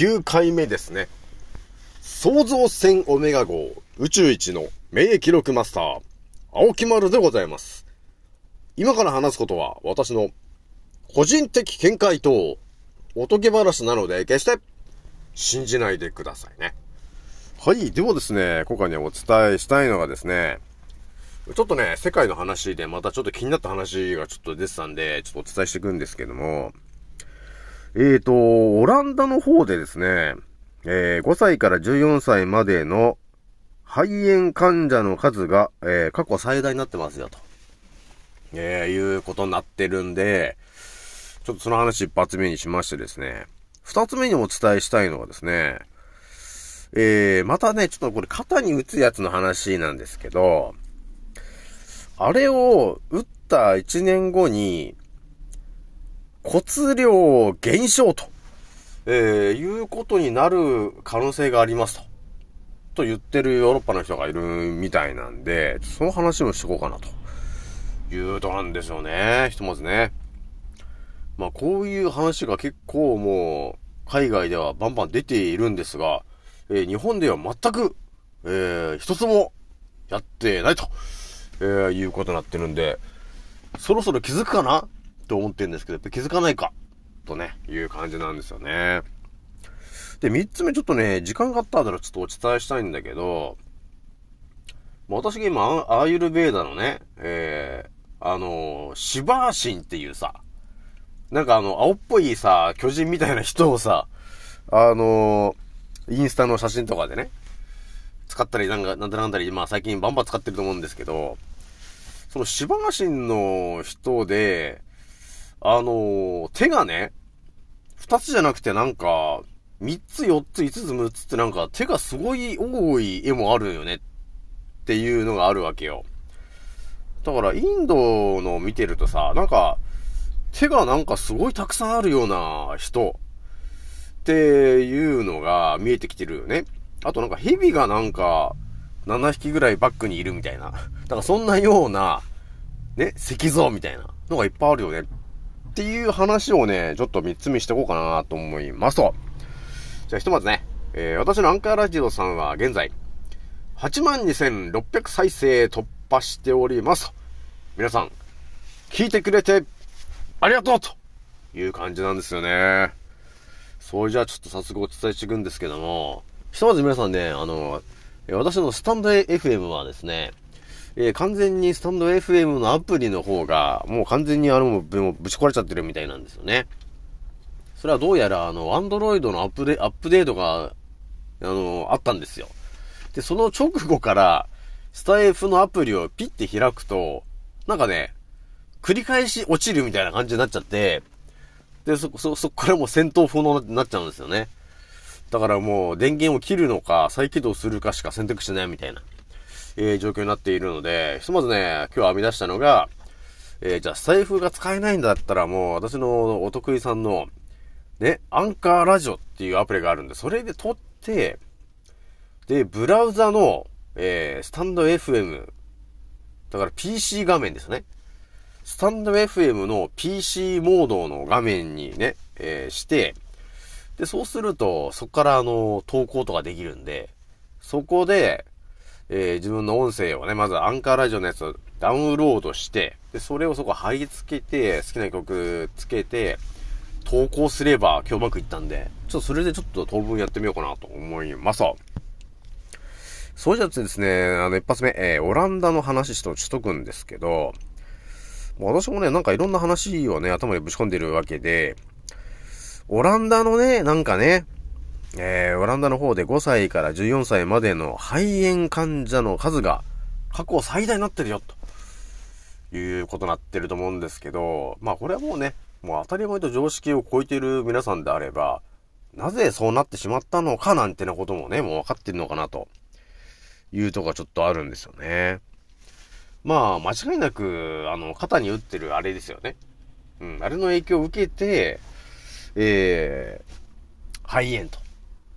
9回目ですね。創造船オメガ号宇宙一の名記録マスター、青木丸でございます。今から話すことは私の個人的見解とおとぎ話なので決して信じないでくださいね。はい。ではですね、今回ね、お伝えしたいのがですね、ちょっとね、世界の話でまたちょっと気になった話がちょっと出てたんで、ちょっとお伝えしていくんですけども、えーと、オランダの方でですね、えー、5歳から14歳までの肺炎患者の数が、えー、過去最大になってますよ、と。えー、いうことになってるんで、ちょっとその話一発目にしましてですね、二つ目にお伝えしたいのはですね、えー、またね、ちょっとこれ肩に打つやつの話なんですけど、あれを打った1年後に、骨量減少と、えー、いうことになる可能性がありますと。と言ってるヨーロッパの人がいるみたいなんで、その話もしてこうかなと。いうとなんですよね。ひとまずね。まあこういう話が結構もう、海外ではバンバン出ているんですが、えー、日本では全く、えー、一つもやってないと、えー、いうことになってるんで、そろそろ気づくかなと思ってるんですけど、やっぱ気づかないかとね、いう感じなんですよね。で、三つ目ちょっとね、時間があったらちょっとお伝えしたいんだけど、私が今、アーユルベーダのね、えー、あのー、シバーシンっていうさ、なんかあの、青っぽいさ、巨人みたいな人をさ、あのー、インスタの写真とかでね、使ったり、なんか、なんだなんだり、まあ最近バンバン使ってると思うんですけど、そのシバーシンの人で、あのー、手がね、二つじゃなくてなんか、三つ、四つ、五つ、六つってなんか手がすごい多い絵もあるよねっていうのがあるわけよ。だからインドの見てるとさ、なんか手がなんかすごいたくさんあるような人っていうのが見えてきてるよね。あとなんか蛇がなんか7匹ぐらいバックにいるみたいな。だからそんなようなね、石像みたいなのがいっぱいあるよね。っていう話をね、ちょっと3つ目していこうかなと思いますと。じゃあひとまずね、えー、私のアンカーラジオさんは現在、82,600再生突破しております。皆さん、聞いてくれて、ありがとうという感じなんですよね。それじゃあちょっと早速お伝えしていくんですけども、ひとまず皆さんね、あの、私のスタンド FM はですね、えー、完全にスタンド FM のアプリの方が、もう完全にあの、ぶち壊れちゃってるみたいなんですよね。それはどうやら、あの、アンドロイドのアップデ、アップデートが、あの、あったんですよ。で、その直後から、スタイフのアプリをピッて開くと、なんかね、繰り返し落ちるみたいな感じになっちゃって、で、そ、そ、そっからもう戦闘不能になっちゃうんですよね。だからもう電源を切るのか再起動するかしか選択しないみたいな、えー、状況になっているので、ひとまずね、今日編み出したのが、えー、じゃあ財布が使えないんだったらもう私のお得意さんの、ね、アンカーラジオっていうアプリがあるんで、それで撮って、で、ブラウザの、えー、スタンド FM、だから PC 画面ですね。スタンド FM の PC モードの画面にね、えー、して、で、そうすると、そこからあの、投稿とかできるんで、そこで、えー、自分の音声をね、まずアンカーラジオのやつをダウンロードして、で、それをそこ貼り付けて、好きな曲つけて、投稿すれば今日うまくいったんで、ちょっとそれでちょっと当分やってみようかなと思います。それじゃあですね、あの、一発目、えー、オランダの話しとしとくんですけど、私もね、なんかいろんな話をね、頭にぶち込んでるわけで、オランダのね、なんかね、えー、オランダの方で5歳から14歳までの肺炎患者の数が過去最大になってるよ、ということになってると思うんですけど、まあこれはもうね、もう当たり前と常識を超えている皆さんであれば、なぜそうなってしまったのかなんてなこともね、もう分かってるのかなというとこがちょっとあるんですよね。まあ、間違いなく、あの、肩に打ってるあれですよね。うん、あれの影響を受けて、えー、肺炎と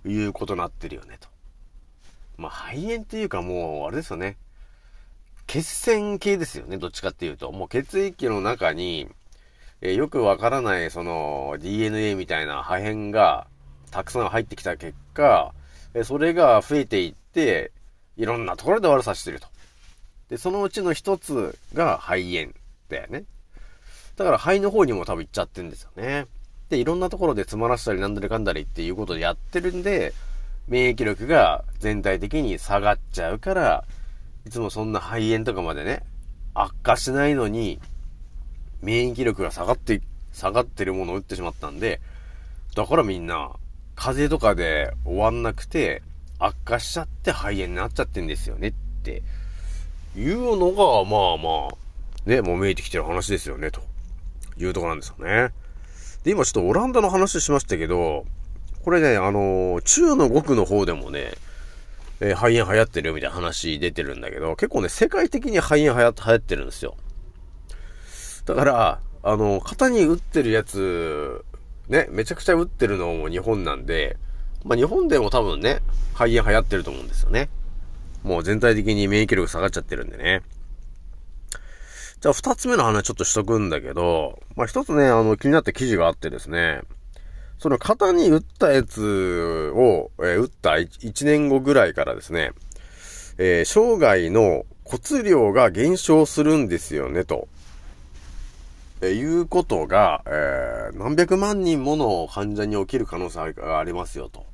いうことになってるよね、と。まあ、肺炎っていうかもう、あれですよね。血栓系ですよね、どっちかっていうと。もう血液の中に、えー、よくわからない、その、DNA みたいな破片が、たくさん入ってきた結果、えー、それが増えていって、いろんなところで悪さしてると。で、そのうちの一つが肺炎だよね。だから肺の方にも多分行っちゃってるんですよね。で、いろんなところで詰まらせたりなんだりかんだりっていうことでやってるんで、免疫力が全体的に下がっちゃうから、いつもそんな肺炎とかまでね、悪化しないのに、免疫力が下がって、下がってるものを打ってしまったんで、だからみんな、風邪とかで終わんなくて、悪化しちゃって肺炎になっちゃってんですよねっていうのが、まあまあ、ね、もう見えてきてる話ですよね、というとこなんですよね。で、今ちょっとオランダの話しましたけど、これね、あのー、中の国の方でもね、えー、肺炎流行ってるよみたいな話出てるんだけど、結構ね、世界的に肺炎流行ってるんですよ。だから、あの、肩に打ってるやつ、ね、めちゃくちゃ打ってるのも日本なんで、まあ、日本でも多分ね、肺炎流行ってると思うんですよね。もう全体的に免疫力下がっちゃってるんでね。じゃあ二つ目の話ちょっとしとくんだけど、まあ一つね、あの気になった記事があってですね、その肩に打ったやつを、えー、打った1年後ぐらいからですね、えー、生涯の骨量が減少するんですよね、と。えー、いうことが、えー、何百万人もの患者に起きる可能性がありますよ、と。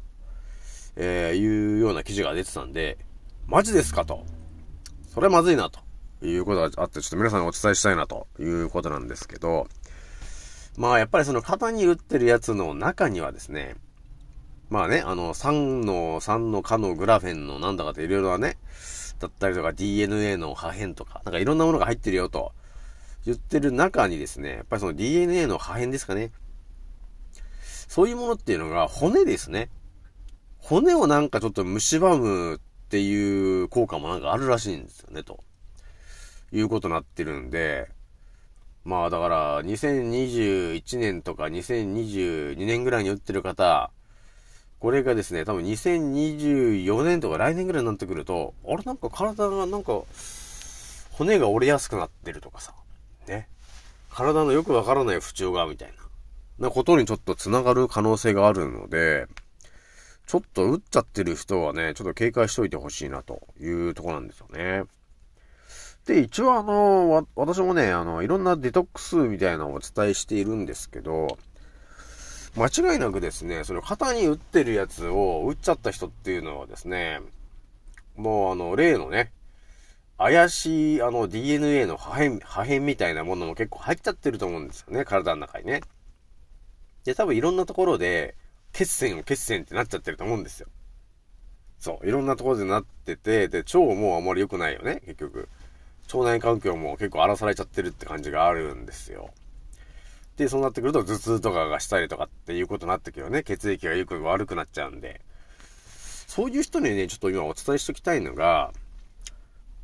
えー、いうような記事が出てたんで、マジですかと。それはまずいなと。いうことがあって、ちょっと皆さんにお伝えしたいなということなんですけど、まあやっぱりその肩に打ってるやつの中にはですね、まあね、あの、酸の、酸の化のグラフェンのなんだかっていろいろなね、だったりとか DNA の破片とか、なんかいろんなものが入ってるよと言ってる中にですね、やっぱりその DNA の破片ですかね。そういうものっていうのが骨ですね。骨をなんかちょっと蝕むっていう効果もなんかあるらしいんですよね、と。いうことになってるんで、まあだから、2021年とか2022年ぐらいに打ってる方、これがですね、多分2024年とか来年ぐらいになってくると、あれなんか体がなんか、骨が折れやすくなってるとかさ、ね。体のよくわからない不調が、みたいな、なことにちょっと繋がる可能性があるので、ちょっと打っちゃってる人はね、ちょっと警戒しといてほしいなというとこなんですよね。で、一応あの、私もね、あの、いろんなデトックスみたいなのをお伝えしているんですけど、間違いなくですね、その肩に打ってるやつを打っちゃった人っていうのはですね、もうあの、例のね、怪しいあの DNA の破片、破片みたいなものも結構入っちゃってると思うんですよね、体の中にね。で、多分いろんなところで、血栓を血栓ってなっちゃってると思うんですよ。そう、いろんなところでなってて、で、腸もあんまり良くないよね、結局。腸内環境も結構荒らされちゃってるって感じがあるんですよ。で、そうなってくると頭痛とかがしたりとかっていうことになってくるよね。血液がよく悪くなっちゃうんで。そういう人にね、ちょっと今お伝えしときたいのが、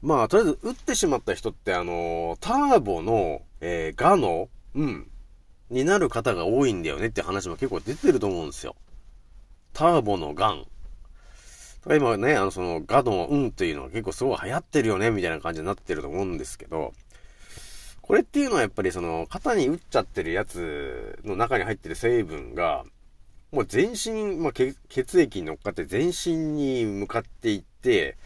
まあ、とりあえず、打ってしまった人って、あの、ターボの、えー、ガの、うん、になる方が多いんだよねって話も結構出てると思うんですよ。ターボのガン。今ね、あの、その、ガドンっていうのは結構すごい流行ってるよね、みたいな感じになってると思うんですけど、これっていうのはやっぱりその、肩に打っちゃってるやつの中に入ってる成分が、もう全身、まあ、血液に乗っかって全身に向かっていって、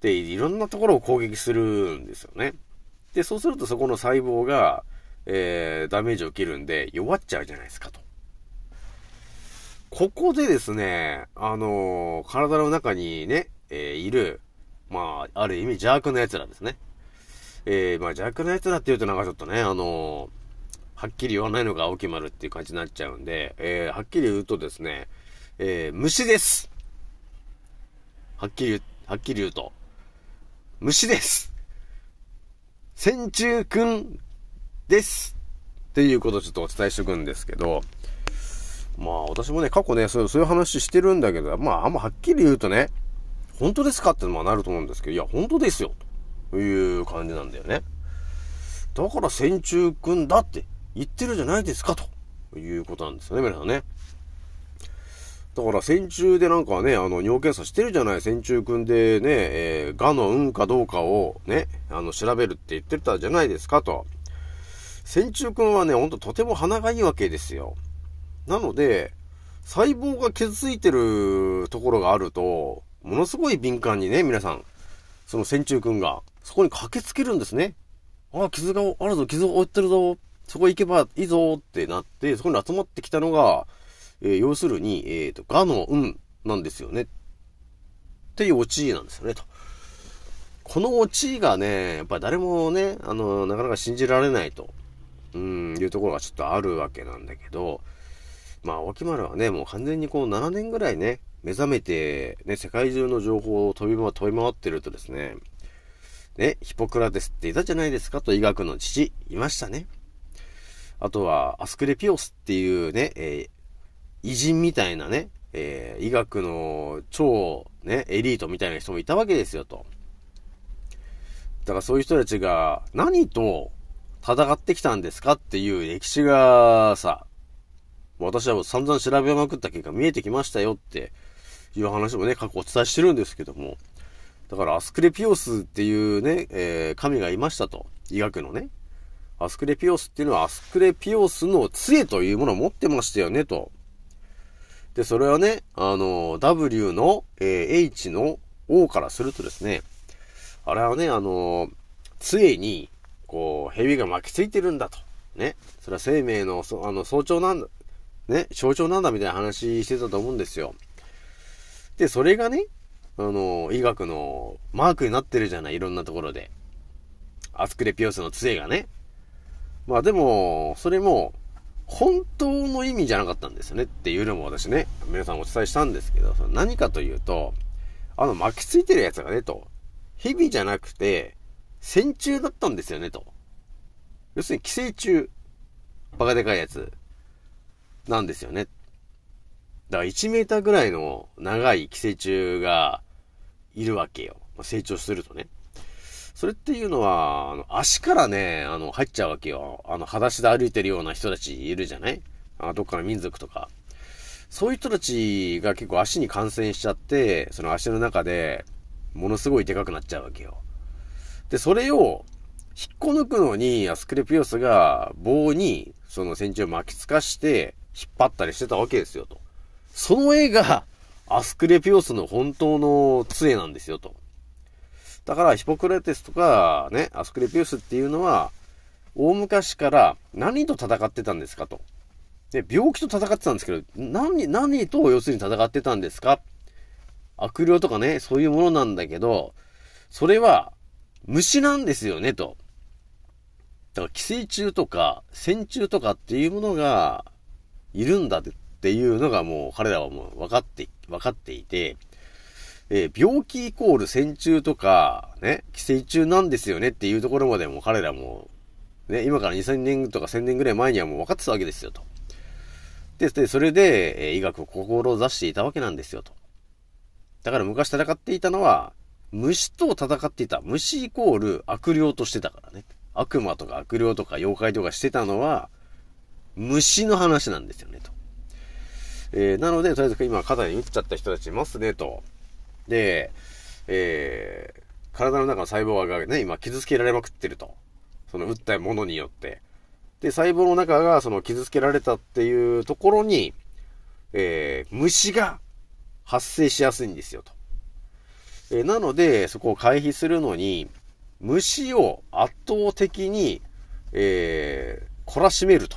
で、いろんなところを攻撃するんですよね。で、そうするとそこの細胞が、えー、ダメージを受けるんで弱っちゃうじゃないですかと。ここでですね、あのー、体の中にね、えー、いる、まあ、ある意味邪悪な奴らですね。えー、まあ邪悪な奴らって言うとなんかちょっとね、あの、はっきり言わないのが青木丸っていう感じになっちゃうんで、え、はっきり言うとですね、え、虫です。はっきり、はっきり言うと、虫です。線虫くんです。っていうことをちょっとお伝えしとくんですけど、まあ私もね、過去ね、そういう話してるんだけど、まああんまはっきり言うとね、本当ですかってのもなると思うんですけど、いや、本当ですよ、という感じなんだよね。だから戦中くんだって言ってるじゃないですか、ということなんですよね、皆さんね。だから戦中でなんかね、あの、尿検査してるじゃない、戦中くんでね、えー、がの運かどうかをね、あの、調べるって言ってたじゃないですか、と。線虫くんはね、ほんととても鼻がいいわけですよ。なので、細胞が傷ついてるところがあると、ものすごい敏感にね、皆さん、その線虫くんが、そこに駆けつけるんですね。ああ、傷があるぞ、傷を負ってるぞ、そこ行けばいいぞってなって、そこに集まってきたのが、えー、要するに、えっ、ー、と、ガの運なんですよね。っていうオチなんですよね、と。このオチがね、やっぱり誰もね、あの、なかなか信じられないと、うん、いうところがちょっとあるわけなんだけど、まあ、青木丸はね、もう完全にこう7年ぐらいね、目覚めて、ね、世界中の情報を飛び回飛び回ってるとですね、ね、ヒポクラテスっていたじゃないですかと医学の父、いましたね。あとは、アスクレピオスっていうね、えー、偉人みたいなね、えー、医学の超、ね、エリートみたいな人もいたわけですよ、と。だからそういう人たちが何と戦ってきたんですかっていう歴史がさ、私は散々調べまくった結果見えてきましたよっていう話もね、過去お伝えしてるんですけども、だからアスクレピオスっていうね、えー、神がいましたと。医学のね。アスクレピオスっていうのはアスクレピオスの杖というものを持ってましたよね、と。で、それはね、あの、W の、えー、H の O からするとですね、あれはね、あの、杖に、こう、蛇が巻きついてるんだと。ね。それは生命の、そあの、早朝なんだ。ね、象徴なんだみたいな話してたと思うんですよ。で、それがね、あの、医学のマークになってるじゃない、いろんなところで。アスクレピオスの杖がね。まあでも、それも、本当の意味じゃなかったんですよねっていうのも私ね、皆さんお伝えしたんですけど、その何かというと、あの巻きついてるやつがね、と、日々じゃなくて、線虫だったんですよね、と。要するに寄生虫、バカでかいやつ、なんですよね。だから1メーターぐらいの長い寄生虫がいるわけよ。成長するとね。それっていうのは、あの、足からね、あの、入っちゃうわけよ。あの、裸足で歩いてるような人たちいるじゃない？あどっかの民族とか。そういう人たちが結構足に感染しちゃって、その足の中で、ものすごいでかくなっちゃうわけよ。で、それを、引っこ抜くのに、アスクレピオスが棒に、その線虫を巻きつかして、引っ張ったりしてたわけですよ、と。その絵が、アスクレピオスの本当の杖なんですよ、と。だから、ヒポクラテスとか、ね、アスクレピウスっていうのは、大昔から何と戦ってたんですかと。で、病気と戦ってたんですけど、何、何と要するに戦ってたんですか悪霊とかね、そういうものなんだけど、それは虫なんですよね、と。だから寄生虫とか線虫とかっていうものがいるんだっていうのがもう彼らはもう分かって、分かっていて、えー、病気イコール線虫とか、ね、寄生虫なんですよねっていうところまでも彼らも、ね、今から2000年とか1000年ぐらい前にはもう分かってたわけですよと。で、でそれで、えー、医学を志していたわけなんですよと。だから昔戦っていたのは、虫と戦っていた。虫イコール悪霊としてたからね。悪魔とか悪霊とか妖怪とかしてたのは、虫の話なんですよね、と。えー、なので、とりあえず今肩に打っちゃった人たちいますね、と。で、えー、体の中の細胞がね、今傷つけられまくってると。その打ったものによって。で、細胞の中がその傷つけられたっていうところに、えー、虫が発生しやすいんですよと。えー、なので、そこを回避するのに、虫を圧倒的に、えー、懲らしめると。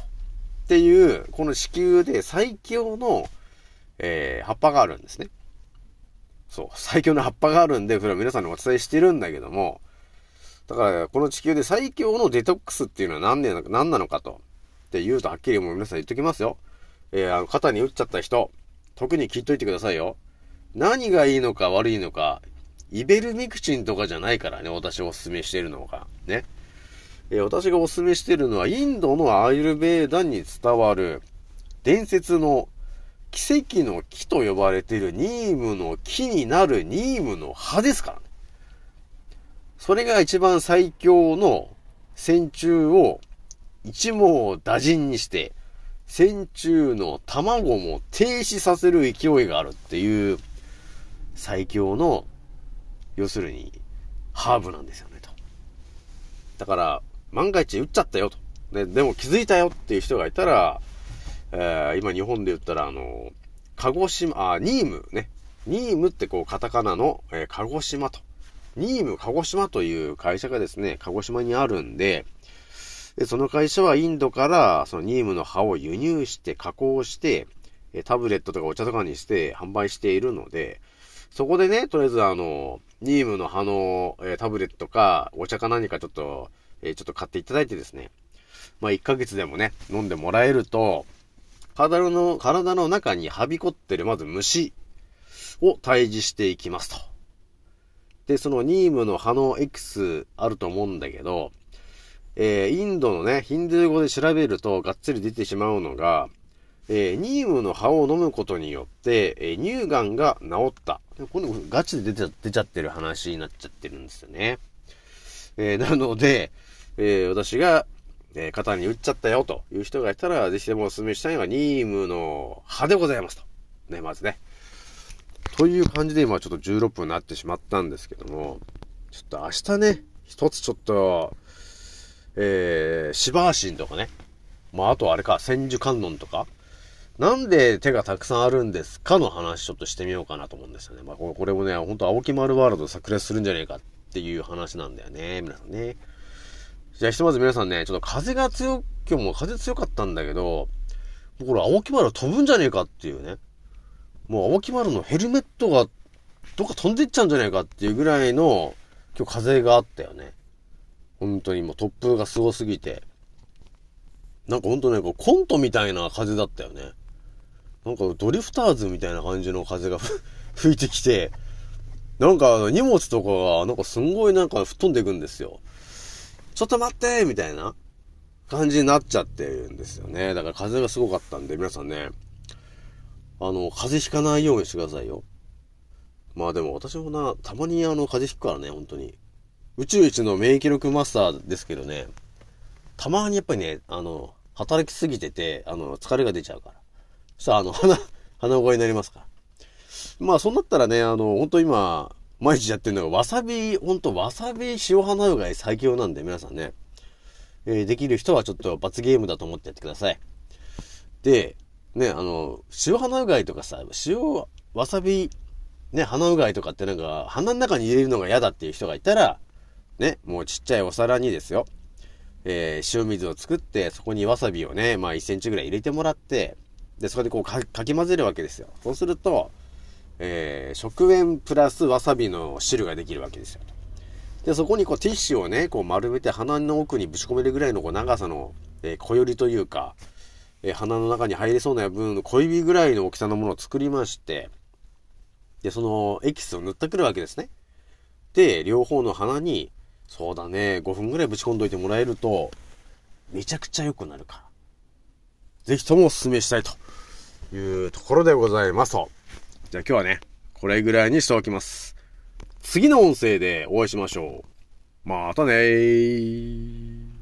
っていう、この地球で最強の、えー、葉っぱがあるんですね。そう、最強の葉っぱがあるんで、それは皆さんにお伝えしてるんだけども、だから、この地球で最強のデトックスっていうのは何なのか、何なのかと。って言うとはっきりもう皆さん言っときますよ。えー、あの、肩に打っちゃった人、特に聞いといてくださいよ。何がいいのか悪いのか、イベルミクチンとかじゃないからね、私がお勧めしてるのが。ね。え、私がお勧めしてるのは、インドのアイルベーダに伝わる、伝説の奇跡の木と呼ばれているニームの木になるニームの葉ですからね。それが一番最強の線虫を一網打尽にして、線虫の卵も停止させる勢いがあるっていう最強の、要するに、ハーブなんですよね、と。だから、万が一打っちゃったよ、と。ね、でも気づいたよっていう人がいたら、えー、今日本で言ったら、あの、鹿児島、あ、ニームね。ニームってこう、カタカナの、えー、鹿児島と。ニーム鹿児島という会社がですね、鹿児島にあるんで、でその会社はインドからそのニームの葉を輸入して加工して、タブレットとかお茶とかにして販売しているので、そこでね、とりあえずあの、ニームの葉の、えタブレットかお茶か何かちょっと、えちょっと買っていただいてですね、まあ1ヶ月でもね、飲んでもらえると、体の、体の中にはびこってるまず虫を退治していきますと。で、そのニームの葉の X あると思うんだけど、えー、インドのね、ヒンドゥー語で調べるとがっつり出てしまうのが、えー、ニームの葉を飲むことによって、えー、乳がんが治った。これガチで出ちゃ出ちゃってる話になっちゃってるんですよね。えー、なので、え私が、え肩に打っちゃったよという人がいたら、ぜひでもお勧めしたいのがニームの葉でございますと。ね、まずね。という感じで今ちょっと16分になってしまったんですけども、ちょっと明日ね、一つちょっと、えー、シバーシンとかね。まあ、あとあれか、千手観音とか。なんで手がたくさんあるんですかの話ちょっとしてみようかなと思うんですよね。まあ、これもね、ほんと青木丸ワールド炸裂するんじゃねえかっていう話なんだよね。皆さんね。じゃあ、ひとまず皆さんね、ちょっと風が強、今日も風強かったんだけど、もうこれ青木丸飛ぶんじゃねえかっていうね。もう青木丸のヘルメットがどっか飛んでっちゃうんじゃないかっていうぐらいの今日風があったよね。本当にもう突風がすごすぎて。なんかほんとね、こうコントみたいな風だったよね。なんかドリフターズみたいな感じの風が 吹いてきて、なんか荷物とかがなんかすんごいなんか吹っ飛んでいくんですよ。ちょっと待ってみたいな感じになっちゃってるんですよね。だから風がすごかったんで、皆さんね、あの、風邪ひかないようにしてくださいよ。まあでも私もな、たまにあの、風邪ひくからね、本当に。宇宙一の免疫力マスターですけどね、たまにやっぱりね、あの、働きすぎてて、あの、疲れが出ちゃうから。そしたら、あの、鼻、鼻声になりますから。まあ、そうなったらね、あの、本当今、毎日やってるのが、わさび、本当わさび塩花うがい最強なんで、皆さんね。えー、できる人はちょっと罰ゲームだと思ってやってください。で、ね、あの、塩花うがいとかさ、塩、わさび、ね、鼻うがいとかってなんか、鼻の中に入れるのが嫌だっていう人がいたら、ね、もうちっちゃいお皿にですよ、えー、塩水を作って、そこにわさびをね、まあ1センチぐらい入れてもらって、で、そこでこうかき混ぜるわけですよ。そうすると、えー、食塩プラスわさびの汁ができるわけですよ。で、そこにこうティッシュをね、こう丸めて鼻の奥にぶち込めるぐらいのこう長さの、えー、小よりというか、えー、鼻の中に入れそうな分の小指ぐらいの大きさのものを作りまして、で、そのエキスを塗ってくるわけですね。で、両方の鼻に、そうだね、5分ぐらいぶち込んどいてもらえると、めちゃくちゃ良くなるから。ぜひともお勧めしたいというところでございますと。じゃあ今日はね、これぐらいにしておきます。次の音声でお会いしましょう。またねー。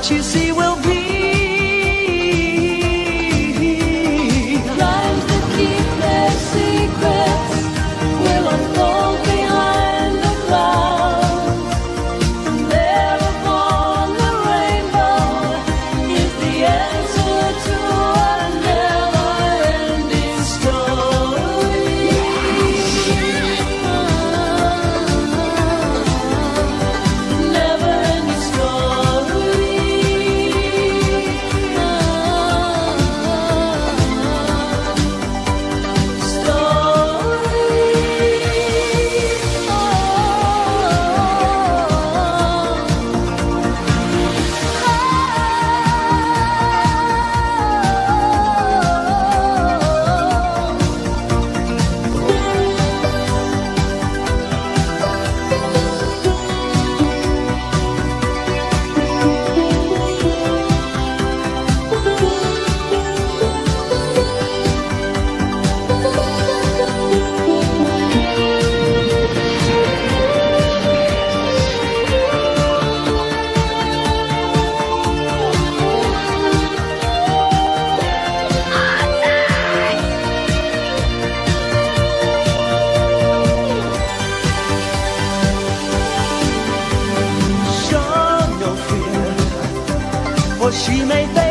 What you see 许没飞。